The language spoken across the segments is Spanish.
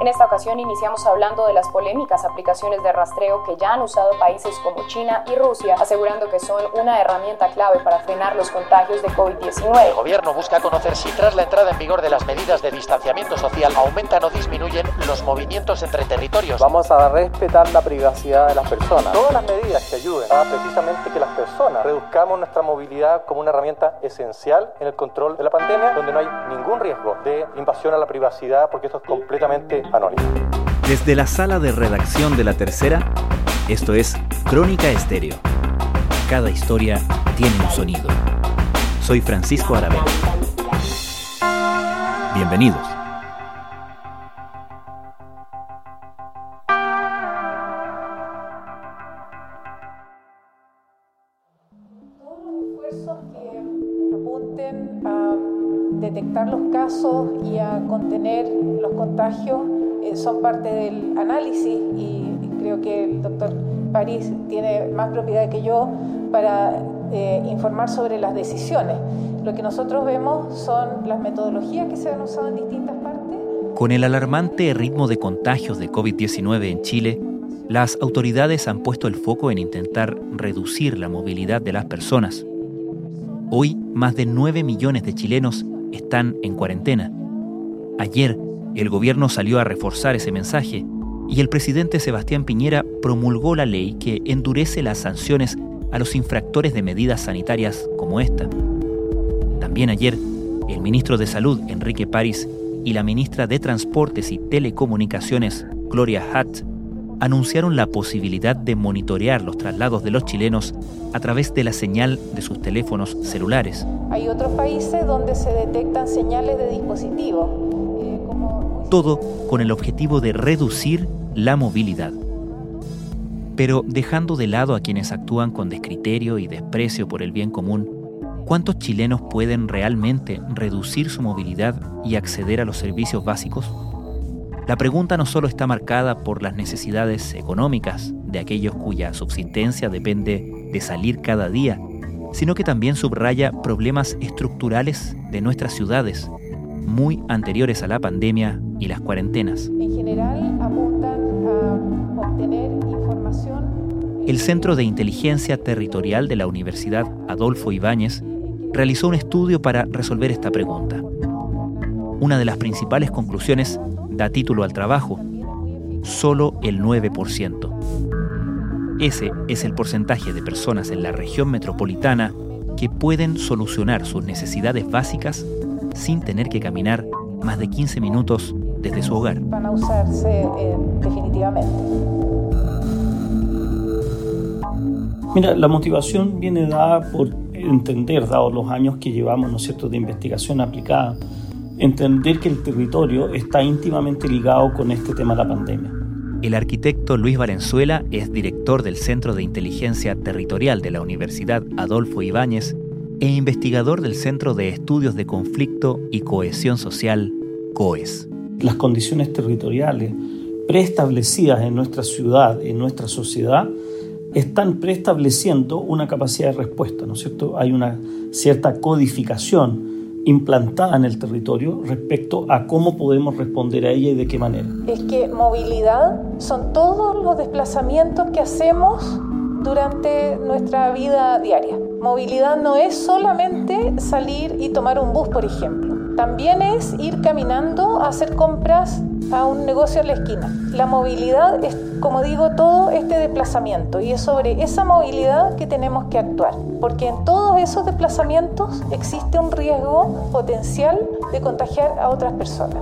En esta ocasión iniciamos hablando de las polémicas aplicaciones de rastreo que ya han usado países como China y Rusia, asegurando que son una herramienta clave para frenar los contagios de COVID-19. El gobierno busca conocer si tras la entrada en vigor de las medidas de distanciamiento social aumentan o disminuyen los movimientos entre territorios. Vamos a respetar la privacidad de las personas. Todas las medidas que ayuden a precisamente que las personas reduzcamos nuestra movilidad como una herramienta esencial en el control de la pandemia, donde no hay ningún riesgo de invasión a la privacidad, porque esto es completamente desde la sala de redacción de La Tercera, esto es Crónica Estéreo. Cada historia tiene un sonido. Soy Francisco Aravena. Bienvenidos. Todos los esfuerzos que apunten a detectar los casos y a contener los contagios eh, son parte del análisis y creo que el doctor París tiene más propiedad que yo para eh, informar sobre las decisiones. Lo que nosotros vemos son las metodologías que se han usado en distintas partes. Con el alarmante ritmo de contagios de COVID-19 en Chile, las autoridades han puesto el foco en intentar reducir la movilidad de las personas. Hoy, más de 9 millones de chilenos están en cuarentena. Ayer, el gobierno salió a reforzar ese mensaje y el presidente Sebastián Piñera promulgó la ley que endurece las sanciones a los infractores de medidas sanitarias como esta. También ayer, el ministro de Salud, Enrique París, y la ministra de Transportes y Telecomunicaciones, Gloria Hutt, anunciaron la posibilidad de monitorear los traslados de los chilenos a través de la señal de sus teléfonos celulares. Hay otros países donde se detectan señales de dispositivos todo con el objetivo de reducir la movilidad. Pero dejando de lado a quienes actúan con descriterio y desprecio por el bien común, ¿cuántos chilenos pueden realmente reducir su movilidad y acceder a los servicios básicos? La pregunta no solo está marcada por las necesidades económicas de aquellos cuya subsistencia depende de salir cada día, sino que también subraya problemas estructurales de nuestras ciudades, muy anteriores a la pandemia y las cuarentenas. En general apuntan a obtener información. El Centro de Inteligencia Territorial de la Universidad Adolfo Ibáñez realizó un estudio para resolver esta pregunta. Una de las principales conclusiones da título al trabajo. Solo el 9%. Ese es el porcentaje de personas en la región metropolitana que pueden solucionar sus necesidades básicas sin tener que caminar más de 15 minutos desde su hogar. Van a usarse eh, definitivamente. Mira, la motivación viene dada por entender, dados los años que llevamos, ¿no es cierto?, de investigación aplicada, entender que el territorio está íntimamente ligado con este tema de la pandemia. El arquitecto Luis Valenzuela es director del Centro de Inteligencia Territorial de la Universidad Adolfo Ibáñez e investigador del Centro de Estudios de Conflicto y Cohesión Social, COES. Las condiciones territoriales preestablecidas en nuestra ciudad, en nuestra sociedad, están preestableciendo una capacidad de respuesta, ¿no es cierto? Hay una cierta codificación implantada en el territorio respecto a cómo podemos responder a ella y de qué manera. Es que movilidad son todos los desplazamientos que hacemos durante nuestra vida diaria. Movilidad no es solamente salir y tomar un bus, por ejemplo. También es ir caminando a hacer compras a un negocio en la esquina. La movilidad es, como digo, todo este desplazamiento y es sobre esa movilidad que tenemos que actuar, porque en todos esos desplazamientos existe un riesgo potencial de contagiar a otras personas.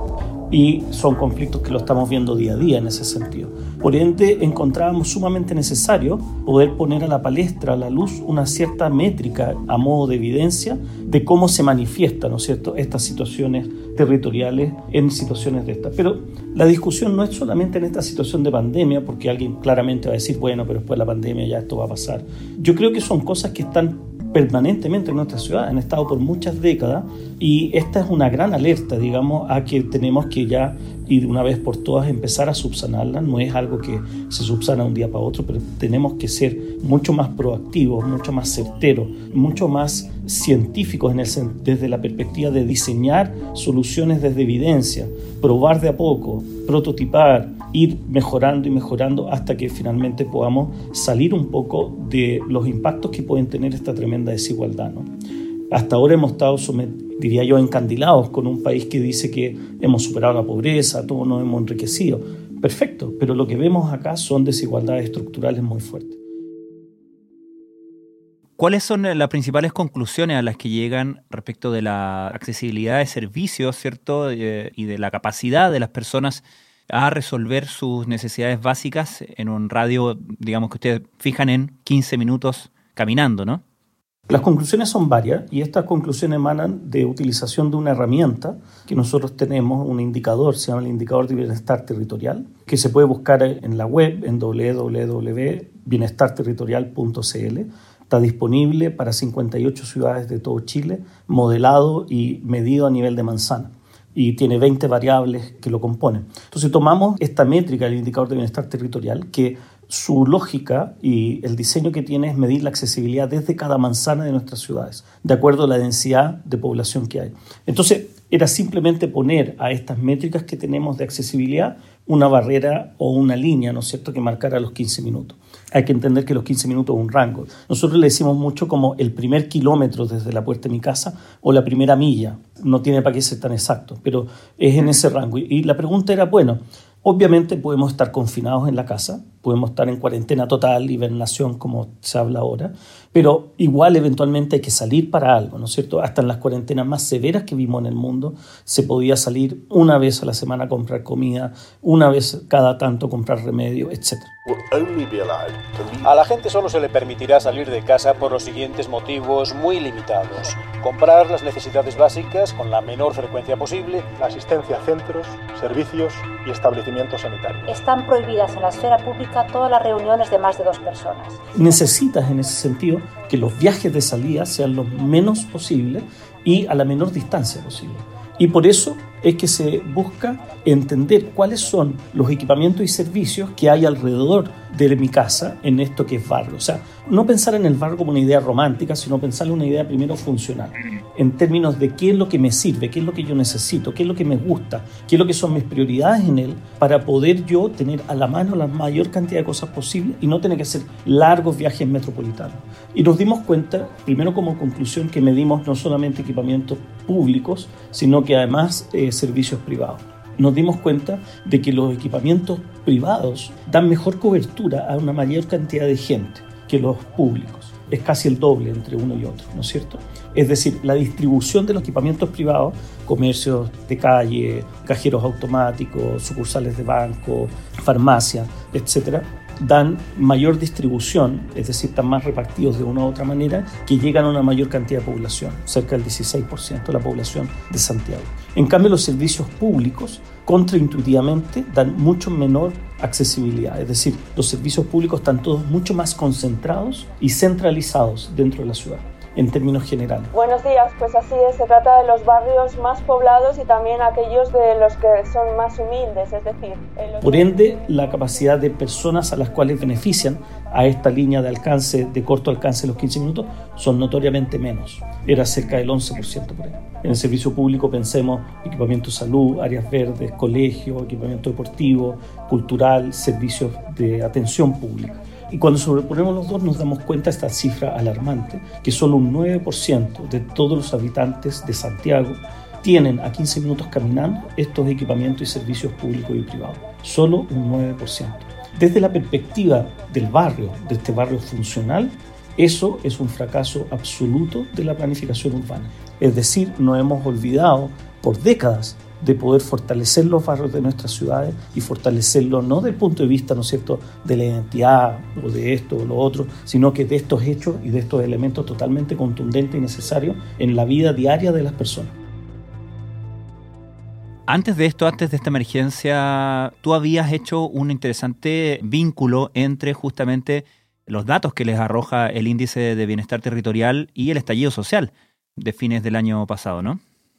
Y son conflictos que lo estamos viendo día a día en ese sentido. Por ende, encontrábamos sumamente necesario poder poner a la palestra, a la luz, una cierta métrica a modo de evidencia de cómo se manifiestan, ¿no es cierto?, estas situaciones territoriales en situaciones de estas. Pero la discusión no es solamente en esta situación de pandemia, porque alguien claramente va a decir, bueno, pero después de la pandemia ya esto va a pasar. Yo creo que son cosas que están permanentemente en nuestra ciudad, han estado por muchas décadas y esta es una gran alerta, digamos, a que tenemos que ya y de una vez por todas empezar a subsanarla. No es algo que se subsana un día para otro, pero tenemos que ser mucho más proactivos, mucho más certeros, mucho más científicos en el, desde la perspectiva de diseñar soluciones desde evidencia, probar de a poco, prototipar, ir mejorando y mejorando hasta que finalmente podamos salir un poco de los impactos que pueden tener esta tremenda desigualdad. ¿no? Hasta ahora hemos estado, diría yo, encandilados con un país que dice que hemos superado la pobreza, todos nos hemos enriquecido. Perfecto, pero lo que vemos acá son desigualdades estructurales muy fuertes. ¿Cuáles son las principales conclusiones a las que llegan respecto de la accesibilidad de servicios, ¿cierto? Eh, y de la capacidad de las personas a resolver sus necesidades básicas en un radio, digamos que ustedes fijan en 15 minutos caminando, ¿no? Las conclusiones son varias y estas conclusiones emanan de utilización de una herramienta que nosotros tenemos, un indicador, se llama el indicador de bienestar territorial, que se puede buscar en la web en www.bienestarterritorial.cl. Está disponible para 58 ciudades de todo Chile, modelado y medido a nivel de manzana y tiene 20 variables que lo componen. Entonces tomamos esta métrica, el indicador de bienestar territorial, que su lógica y el diseño que tiene es medir la accesibilidad desde cada manzana de nuestras ciudades, de acuerdo a la densidad de población que hay. Entonces, era simplemente poner a estas métricas que tenemos de accesibilidad una barrera o una línea, ¿no es cierto?, que marcara los 15 minutos. Hay que entender que los 15 minutos es un rango. Nosotros le decimos mucho como el primer kilómetro desde la puerta de mi casa o la primera milla. No tiene para qué ser tan exacto, pero es en ese rango. Y la pregunta era, bueno, Obviamente podemos estar confinados en la casa, podemos estar en cuarentena total, hibernación como se habla ahora, pero igual eventualmente hay que salir para algo, ¿no es cierto? Hasta en las cuarentenas más severas que vimos en el mundo se podía salir una vez a la semana a comprar comida, una vez cada tanto comprar remedio, etc. A la gente solo se le permitirá salir de casa por los siguientes motivos muy limitados. Comprar las necesidades básicas con la menor frecuencia posible, la asistencia a centros, servicios y establecimientos sanitarios. Están prohibidas en la esfera pública todas las reuniones de más de dos personas. Necesitas en ese sentido que los viajes de salida sean lo menos posible y a la menor distancia posible. Y por eso es que se busca entender cuáles son los equipamientos y servicios que hay alrededor de mi casa en esto que es barrio. O sea, no pensar en el barrio como una idea romántica, sino pensar en una idea primero funcional, en términos de qué es lo que me sirve, qué es lo que yo necesito, qué es lo que me gusta, qué es lo que son mis prioridades en él, para poder yo tener a la mano la mayor cantidad de cosas posible y no tener que hacer largos viajes metropolitanos. Y nos dimos cuenta, primero como conclusión, que medimos no solamente equipamientos públicos, sino que además eh, servicios privados nos dimos cuenta de que los equipamientos privados dan mejor cobertura a una mayor cantidad de gente que los públicos. Es casi el doble entre uno y otro, ¿no es cierto? Es decir, la distribución de los equipamientos privados, comercios de calle, cajeros automáticos, sucursales de banco, farmacia, etcétera, dan mayor distribución, es decir, están más repartidos de una u otra manera, que llegan a una mayor cantidad de población, cerca del 16% de la población de Santiago. En cambio, los servicios públicos, contraintuitivamente, dan mucho menor accesibilidad, es decir, los servicios públicos están todos mucho más concentrados y centralizados dentro de la ciudad en términos generales. Buenos días, pues así es, se trata de los barrios más poblados y también aquellos de los que son más humildes, es decir... Por ende, la capacidad de personas a las cuales benefician a esta línea de alcance, de corto alcance de los 15 minutos, son notoriamente menos. Era cerca del 11% por ahí. En el servicio público pensemos equipamiento de salud, áreas verdes, colegio, equipamiento deportivo, cultural, servicios de atención pública. Y cuando sobreponemos los dos nos damos cuenta de esta cifra alarmante, que solo un 9% de todos los habitantes de Santiago tienen a 15 minutos caminando estos equipamientos y servicios públicos y privados. Solo un 9%. Desde la perspectiva del barrio, de este barrio funcional, eso es un fracaso absoluto de la planificación urbana. Es decir, no hemos olvidado por décadas de poder fortalecer los barrios de nuestras ciudades y fortalecerlos no del punto de vista, ¿no es de la identidad o de esto o lo otro, sino que de estos hechos y de estos elementos totalmente contundentes y necesarios en la vida diaria de las personas. Antes de esto, antes de esta emergencia, tú habías hecho un interesante vínculo entre justamente los datos que les arroja el índice de bienestar territorial y el estallido social de fines del año pasado, ¿no?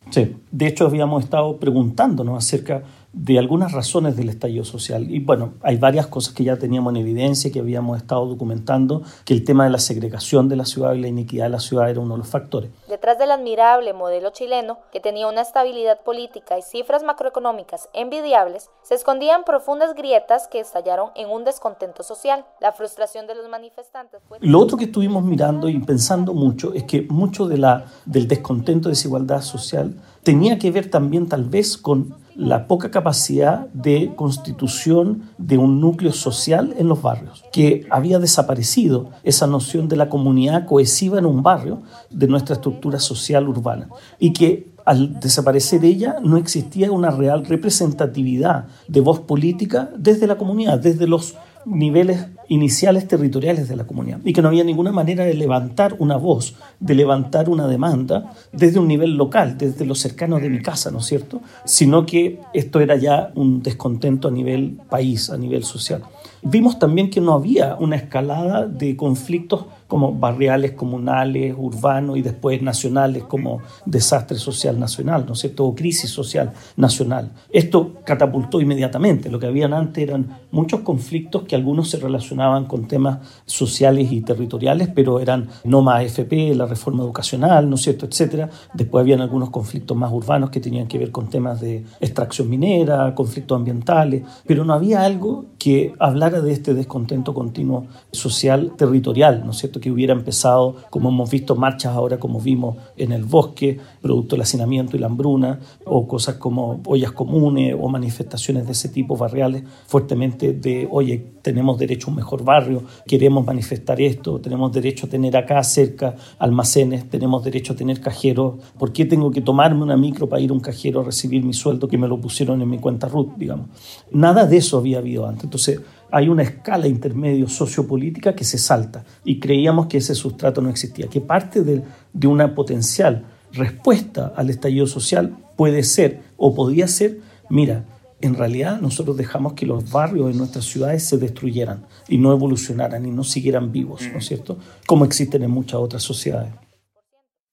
Sí, de hecho habíamos estado preguntándonos acerca de algunas razones del estallido social. Y bueno, hay varias cosas que ya teníamos en evidencia, que habíamos estado documentando, que el tema de la segregación de la ciudad y la iniquidad de la ciudad era uno de los factores. Detrás del admirable modelo chileno, que tenía una estabilidad política y cifras macroeconómicas envidiables, se escondían profundas grietas que estallaron en un descontento social. La frustración de los manifestantes fue... Lo otro que estuvimos mirando y pensando mucho es que mucho de la, del descontento, desigualdad social, tenía que ver también tal vez con la poca capacidad de constitución de un núcleo social en los barrios, que había desaparecido esa noción de la comunidad cohesiva en un barrio de nuestra estructura social urbana y que al desaparecer ella no existía una real representatividad de voz política desde la comunidad, desde los niveles iniciales territoriales de la comunidad y que no había ninguna manera de levantar una voz, de levantar una demanda desde un nivel local, desde lo cercano de mi casa, ¿no es cierto? Sino que esto era ya un descontento a nivel país, a nivel social. Vimos también que no había una escalada de conflictos como barriales, comunales, urbanos y después nacionales como desastre social nacional, ¿no es cierto? O crisis social nacional. Esto catapultó inmediatamente. Lo que habían antes eran muchos conflictos que algunos se relacionaban con temas sociales y territoriales, pero eran no más AFP, la reforma educacional, ¿no es cierto?, etcétera. Después habían algunos conflictos más urbanos que tenían que ver con temas de extracción minera, conflictos ambientales, pero no había algo que hablara de este descontento continuo social territorial, ¿no es cierto?, que hubiera empezado, como hemos visto, marchas ahora como vimos en el bosque, producto del hacinamiento y la hambruna, o cosas como ollas comunes o manifestaciones de ese tipo barriales fuertemente de, oye, tenemos derecho a un mejor barrio, queremos manifestar esto, tenemos derecho a tener acá cerca almacenes, tenemos derecho a tener cajeros, ¿por qué tengo que tomarme una micro para ir a un cajero a recibir mi sueldo que me lo pusieron en mi cuenta RUT, digamos? Nada de eso había habido antes. Entonces, hay una escala intermedio sociopolítica que se salta y creíamos que ese sustrato no existía, que parte de, de una potencial respuesta al estallido social puede ser o podía ser, mira, en realidad nosotros dejamos que los barrios de nuestras ciudades se destruyeran y no evolucionaran y no siguieran vivos, ¿no es cierto? Como existen en muchas otras sociedades.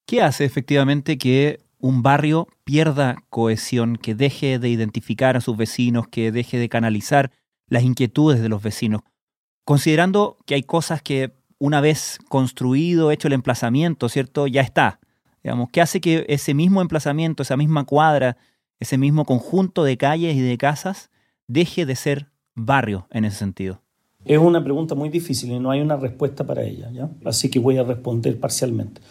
¿Qué hace efectivamente que un barrio pierda cohesión, que deje de identificar a sus vecinos, que deje de canalizar las inquietudes de los vecinos, considerando que hay cosas que una vez construido, hecho el emplazamiento, ¿cierto? Ya está. Digamos, ¿qué hace que ese mismo emplazamiento, esa misma cuadra, ese mismo conjunto de calles y de casas deje de ser barrio en ese sentido? Es una pregunta muy difícil y no hay una respuesta para ella, ¿ya? Así que voy a responder parcialmente.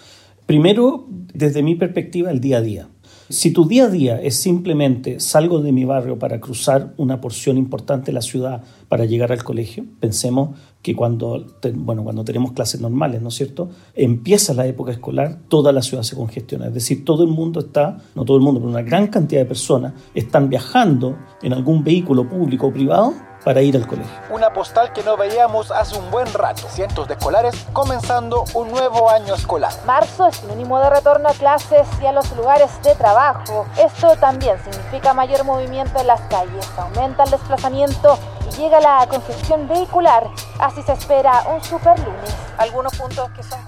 Primero, desde mi perspectiva, el día a día. Si tu día a día es simplemente salgo de mi barrio para cruzar una porción importante de la ciudad para llegar al colegio, pensemos que cuando, bueno, cuando tenemos clases normales, ¿no es cierto? Empieza la época escolar, toda la ciudad se congestiona. Es decir, todo el mundo está, no todo el mundo, pero una gran cantidad de personas están viajando en algún vehículo público o privado para ir al colegio. Una postal que no veíamos hace un buen rato. Cientos de escolares comenzando un nuevo año escolar. Marzo es sinónimo de retorno a clases y a los lugares de trabajo. Esto también significa mayor movimiento en las calles, aumenta el desplazamiento llega la congestión vehicular. Así se espera un super lunes. Algunos puntos que son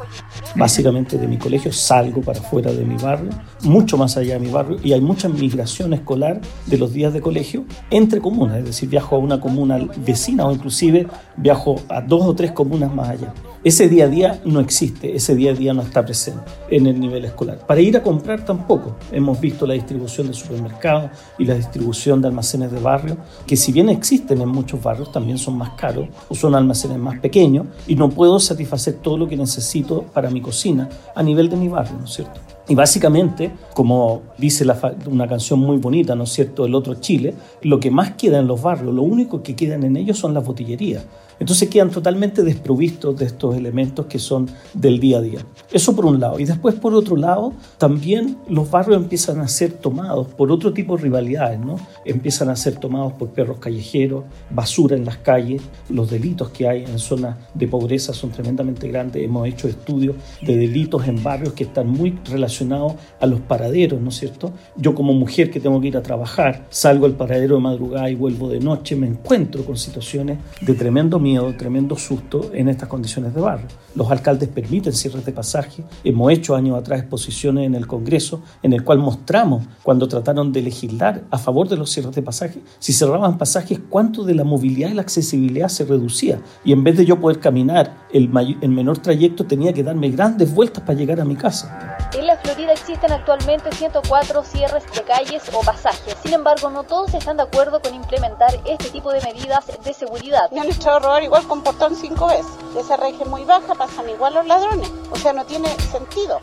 Básicamente de mi colegio salgo para fuera de mi barrio, mucho más allá de mi barrio, y hay mucha migración escolar de los días de colegio entre comunas, es decir, viajo a una comuna vecina o inclusive viajo a dos o tres comunas más allá. Ese día a día no existe, ese día a día no está presente en el nivel escolar. Para ir a comprar tampoco. Hemos visto la distribución de supermercados y la distribución de almacenes de barrio, que si bien existen en muchos barrios, también son más caros o son almacenes más pequeños y no puedo satisfacer todo lo que necesito para mi cocina a nivel de mi barrio, ¿no es cierto? Y básicamente, como dice una canción muy bonita, ¿no es cierto?, El otro Chile, lo que más queda en los barrios, lo único que quedan en ellos son las botillerías. Entonces quedan totalmente desprovistos de estos elementos que son del día a día. Eso por un lado. Y después por otro lado, también los barrios empiezan a ser tomados por otro tipo de rivalidades, ¿no? Empiezan a ser tomados por perros callejeros, basura en las calles, los delitos que hay en zonas de pobreza son tremendamente grandes. Hemos hecho estudios de delitos en barrios que están muy relacionados a los paraderos, ¿no es cierto? Yo como mujer que tengo que ir a trabajar, salgo al paradero de madrugada y vuelvo de noche, me encuentro con situaciones de tremendo tremendo susto en estas condiciones de barrio. Los alcaldes permiten cierres de pasaje. Hemos hecho años atrás exposiciones en el Congreso en el cual mostramos cuando trataron de legislar a favor de los cierres de pasaje, si cerraban pasajes, cuánto de la movilidad y la accesibilidad se reducía. Y en vez de yo poder caminar el, el menor trayecto, tenía que darme grandes vueltas para llegar a mi casa. En la Florida existen actualmente 104 cierres de calles o pasajes. Sin embargo, no todos están de acuerdo con implementar este tipo de medidas de seguridad. Me han echado a robar igual con portón cinco veces. Esa regia muy baja, pasan igual los ladrones. O sea, no tiene sentido.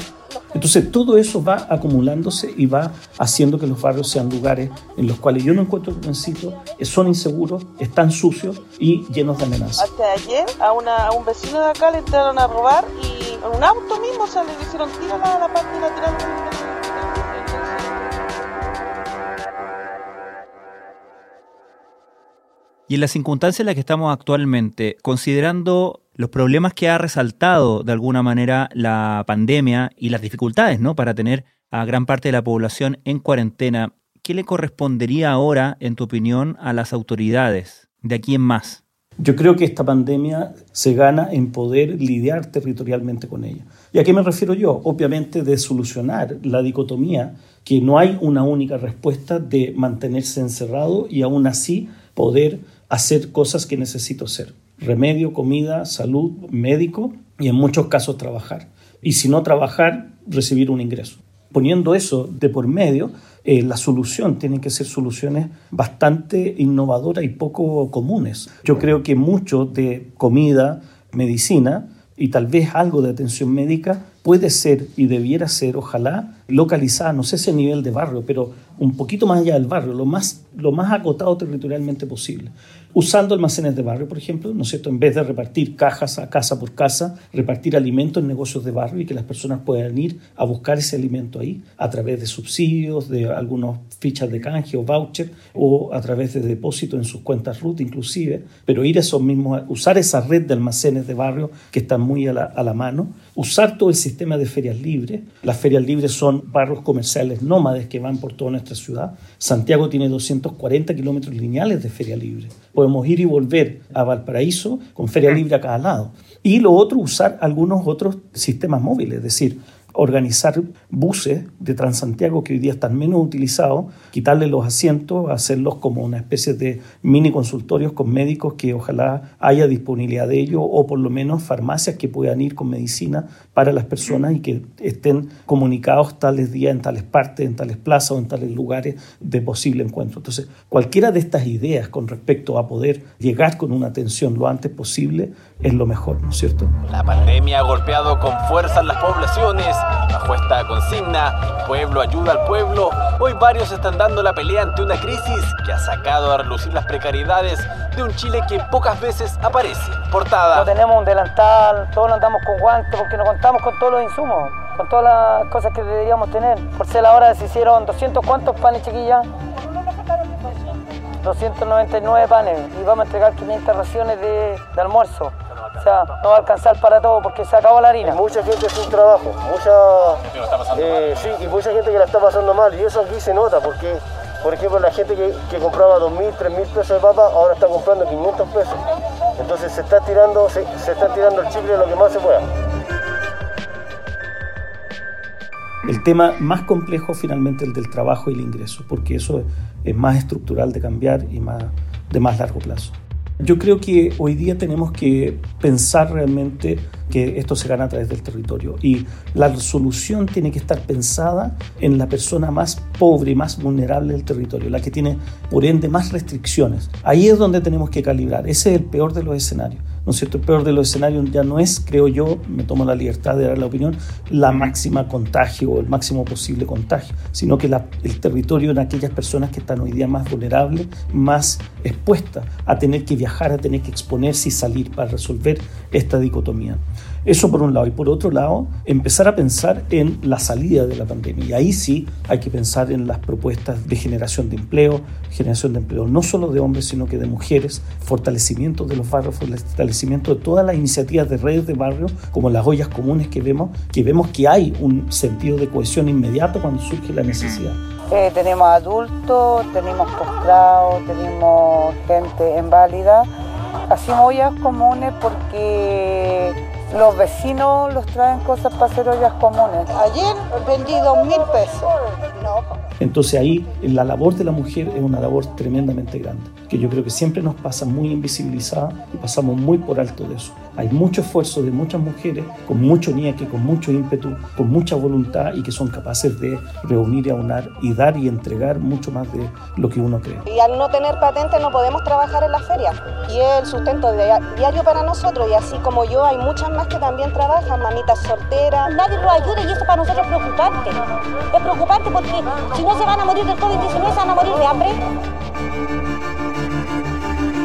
Entonces todo eso va acumulándose y va haciendo que los barrios sean lugares en los cuales yo no encuentro convencido, son inseguros, están sucios y llenos de amenazas. Hasta ayer a, una, a un vecino de acá le entraron a robar y en un auto mismo o sea, le hicieron tiro a la, parte lateral Y en las circunstancias en las que estamos actualmente, considerando los problemas que ha resaltado de alguna manera la pandemia y las dificultades ¿no? para tener a gran parte de la población en cuarentena, ¿qué le correspondería ahora, en tu opinión, a las autoridades de aquí en más? Yo creo que esta pandemia se gana en poder lidiar territorialmente con ella. ¿Y a qué me refiero yo? Obviamente de solucionar la dicotomía, que no hay una única respuesta de mantenerse encerrado y aún así poder hacer cosas que necesito hacer remedio, comida, salud, médico y en muchos casos trabajar. Y si no trabajar, recibir un ingreso. Poniendo eso de por medio, eh, la solución tiene que ser soluciones bastante innovadoras y poco comunes. Yo creo que mucho de comida, medicina y tal vez algo de atención médica puede ser y debiera ser, ojalá, localizada, no sé ese nivel de barrio, pero un poquito más allá del barrio, lo más, lo más acotado territorialmente posible usando almacenes de barrio, por ejemplo, ¿no es cierto? En vez de repartir cajas a casa por casa, repartir alimentos en negocios de barrio y que las personas puedan ir a buscar ese alimento ahí a través de subsidios, de algunas fichas de canje o voucher o a través de depósitos en sus cuentas RUT inclusive, pero ir a esos mismos, usar esa red de almacenes de barrio que están muy a la, a la mano, usar todo el sistema de ferias libres. Las ferias libres son barrios comerciales nómades que van por toda nuestra ciudad. Santiago tiene 240 kilómetros lineales de feria libre podemos ir y volver a Valparaíso con Feria Libre a cada lado. Y lo otro, usar algunos otros sistemas móviles, es decir, organizar buses de Transantiago que hoy día están menos utilizados, quitarle los asientos, hacerlos como una especie de mini consultorios con médicos que ojalá haya disponibilidad de ello o por lo menos farmacias que puedan ir con medicina para las personas y que estén comunicados tales días en tales partes, en tales plazas o en tales lugares de posible encuentro. Entonces, cualquiera de estas ideas con respecto a poder llegar con una atención lo antes posible es lo mejor, ¿no es cierto? La pandemia ha golpeado con fuerza en las poblaciones Bajo esta consigna, pueblo ayuda al pueblo, hoy varios están dando la pelea ante una crisis que ha sacado a relucir las precariedades de un Chile que pocas veces aparece. Portada. No tenemos un delantal, todos andamos con guantes porque no contamos con todos los insumos, con todas las cosas que deberíamos tener. Por ser la hora se hicieron 200 cuantos panes, chiquillas. 299 panes y vamos a entregar 500 raciones de almuerzo. O sea, no va a alcanzar para todo porque se acabó la harina. Hay mucha gente sin trabajo, mucha, eh, sí, y mucha gente que la está pasando mal. Y eso aquí se nota porque, por ejemplo, la gente que, que compraba 2.000, 3.000 pesos de papa ahora está comprando 500 pesos. Entonces se está tirando, se, se está tirando el chicle lo que más se pueda. El tema más complejo finalmente el del trabajo y el ingreso, porque eso es más estructural de cambiar y más, de más largo plazo. Yo creo que hoy día tenemos que pensar realmente que esto se gana a través del territorio y la solución tiene que estar pensada en la persona más pobre y más vulnerable del territorio, la que tiene por ende más restricciones. Ahí es donde tenemos que calibrar, ese es el peor de los escenarios ¿no es cierto? El peor de los escenarios ya no es, creo yo, me tomo la libertad de dar la opinión, la máxima contagio o el máximo posible contagio, sino que el territorio en aquellas personas que están hoy día más vulnerables, más expuestas a tener que viajar, a tener que exponerse y salir para resolver esta dicotomía. Eso por un lado. Y por otro lado, empezar a pensar en la salida de la pandemia. Y ahí sí hay que pensar en las propuestas de generación de empleo, generación de empleo no solo de hombres, sino que de mujeres, fortalecimiento de los barrios, fortalecimiento de todas las iniciativas de redes de barrios, como las ollas comunes que vemos, que vemos que hay un sentido de cohesión inmediato cuando surge la necesidad. Eh, tenemos adultos, tenemos postrados, tenemos gente inválida. Hacemos ollas comunes porque los vecinos los traen cosas para hacer ollas comunes. Ayer vendí dos mil pesos. Entonces ahí la labor de la mujer es una labor tremendamente grande, que yo creo que siempre nos pasa muy invisibilizada y pasamos muy por alto de eso. Hay mucho esfuerzo de muchas mujeres con mucho nieque, con mucho ímpetu, con mucha voluntad y que son capaces de reunir y aunar y dar y entregar mucho más de lo que uno cree. Y al no tener patente no podemos trabajar en la feria y es el sustento diario para nosotros y así como yo hay muchas más que también trabajan, mamitas solteras. Nadie nos ayuda y eso para nosotros es preocupante. Es preocupante porque si no se van a morir del COVID-19 se van a morir de hambre.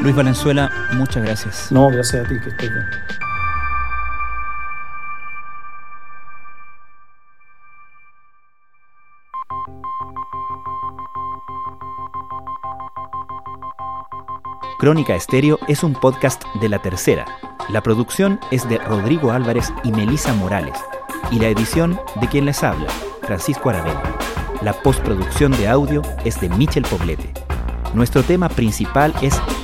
Luis Valenzuela, muchas gracias. No, gracias a ti, que estés bien. Crónica Estéreo es un podcast de La Tercera. La producción es de Rodrigo Álvarez y Melisa Morales. Y la edición de quien les habla, Francisco Aravena. La postproducción de audio es de Michel Poblete. Nuestro tema principal es